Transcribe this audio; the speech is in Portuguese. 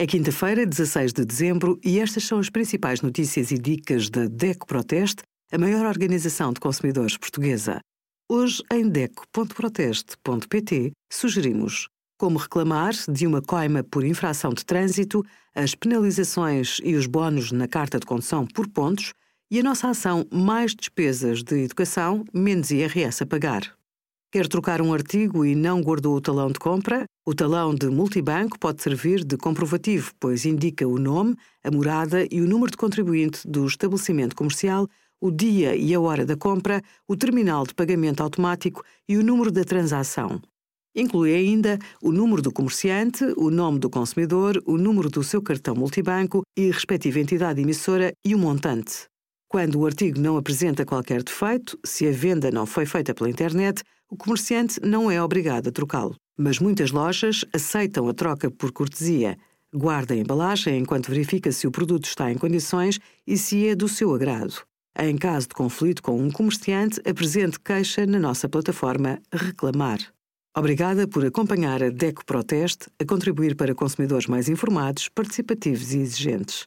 É quinta-feira, 16 de dezembro, e estas são as principais notícias e dicas da DECO Proteste, a maior organização de consumidores portuguesa. Hoje, em DECO.proteste.pt, sugerimos como reclamar de uma coima por infração de trânsito, as penalizações e os bónus na carta de condução por pontos e a nossa ação Mais Despesas de Educação, menos IRS a pagar. Quer trocar um artigo e não guardou o talão de compra? O talão de multibanco pode servir de comprovativo, pois indica o nome, a morada e o número de contribuinte do estabelecimento comercial, o dia e a hora da compra, o terminal de pagamento automático e o número da transação. Inclui ainda o número do comerciante, o nome do consumidor, o número do seu cartão multibanco e a respectiva entidade emissora e o montante. Quando o artigo não apresenta qualquer defeito, se a venda não foi feita pela internet, o comerciante não é obrigado a trocá-lo. Mas muitas lojas aceitam a troca por cortesia. Guarda a embalagem enquanto verifica se o produto está em condições e se é do seu agrado. Em caso de conflito com um comerciante, apresente queixa na nossa plataforma Reclamar. Obrigada por acompanhar a DECO Proteste a contribuir para consumidores mais informados, participativos e exigentes.